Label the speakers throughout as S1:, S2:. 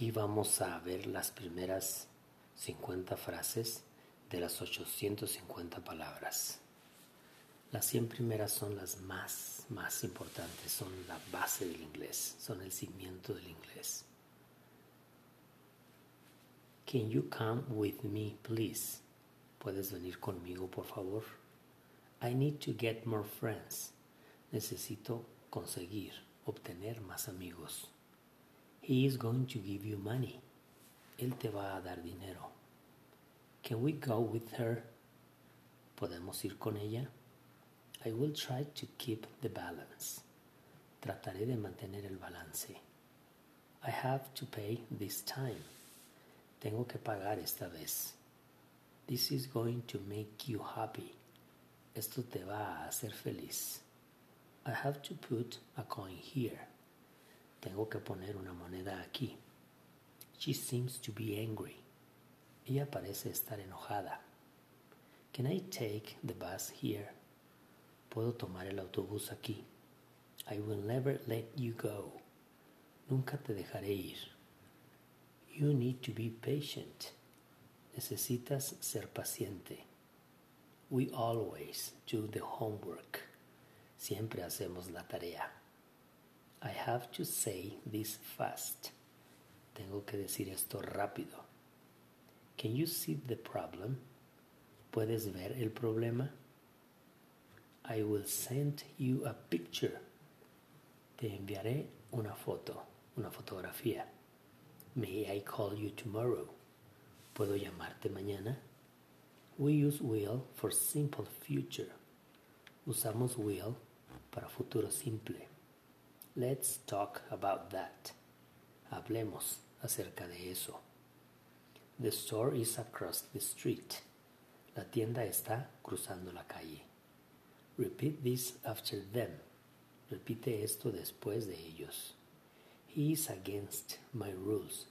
S1: Aquí vamos a ver las primeras 50 frases de las 850 palabras. Las 100 primeras son las más, más importantes, son la base del inglés, son el cimiento del inglés. Can you come with me, please? ¿Puedes venir conmigo, por favor? I need to get more friends. Necesito conseguir, obtener más amigos. He is going to give you money. Él te va a dar dinero. Can we go with her? ¿Podemos ir con ella? I will try to keep the balance. Trataré de mantener el balance. I have to pay this time. Tengo que pagar esta vez. This is going to make you happy. Esto te va a hacer feliz. I have to put a coin here. Tengo que poner una moneda aquí. She seems to be angry. Ella parece estar enojada. Can I take the bus here? Puedo tomar el autobús aquí. I will never let you go. Nunca te dejaré ir. You need to be patient. Necesitas ser paciente. We always do the homework. Siempre hacemos la tarea. I have to say this fast. Tengo que decir esto rápido. Can you see the problem? ¿Puedes ver el problema? I will send you a picture. Te enviaré una foto, una fotografía. May I call you tomorrow? ¿Puedo llamarte mañana? We use will for simple future. Usamos will para futuro simple. Let's talk about that. Hablemos acerca de eso. The store is across the street. La tienda está cruzando la calle. Repeat this after them. Repite esto después de ellos. He is against my rules.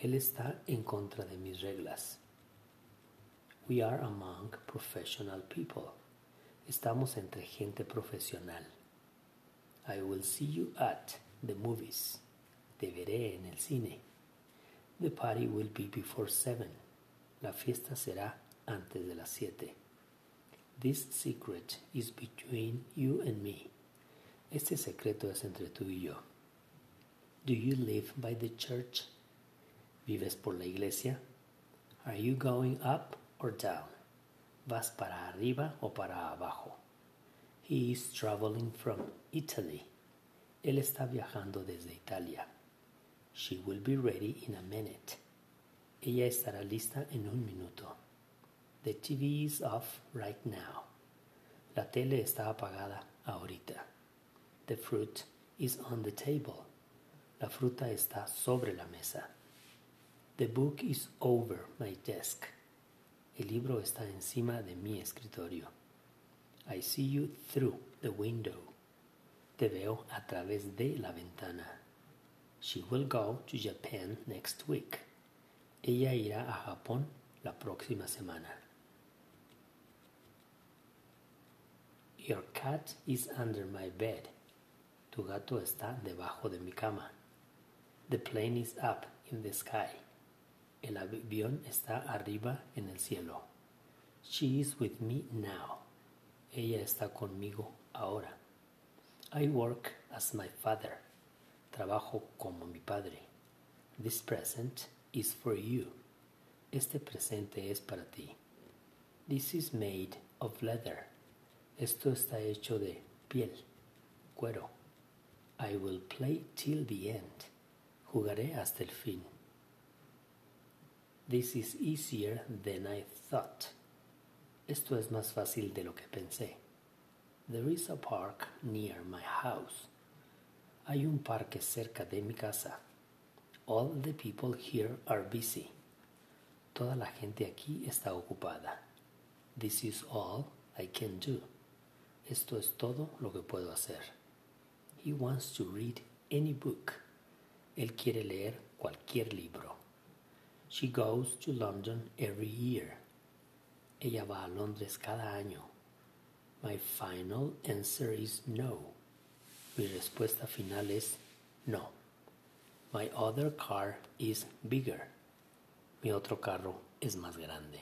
S1: Él está en contra de mis reglas. We are among professional people. Estamos entre gente profesional. I will see you at the movies. Te veré en el cine. The party will be before seven. La fiesta será antes de las siete. This secret is between you and me. Este secreto es entre tú y yo. Do you live by the church? ¿Vives por la iglesia? Are you going up or down? ¿Vas para arriba o para abajo? He is traveling from Italy. Él está viajando desde Italia. She will be ready in a minute. Ella estará lista en un minuto. The TV is off right now. La tele está apagada ahorita. The fruit is on the table. La fruta está sobre la mesa. The book is over my desk. El libro está encima de mi escritorio. I see you through the window. Te veo a través de la ventana. She will go to Japan next week. Ella irá a Japón la próxima semana. Your cat is under my bed. Tu gato está debajo de mi cama. The plane is up in the sky. El avión está arriba en el cielo. She is with me now. Ella está conmigo ahora. I work as my father. Trabajo como mi padre. This present is for you. Este presente es para ti. This is made of leather. Esto está hecho de piel, cuero. I will play till the end. Jugaré hasta el fin. This is easier than I thought. Esto es más fácil de lo que pensé. There is a park near my house. Hay un parque cerca de mi casa. All the people here are busy. Toda la gente aquí está ocupada. This is all I can do. Esto es todo lo que puedo hacer. He wants to read any book. Él quiere leer cualquier libro. She goes to London every year. Ella va a Londres cada año. My final answer is no. Mi respuesta final es no. My other car is bigger. Mi otro carro es más grande.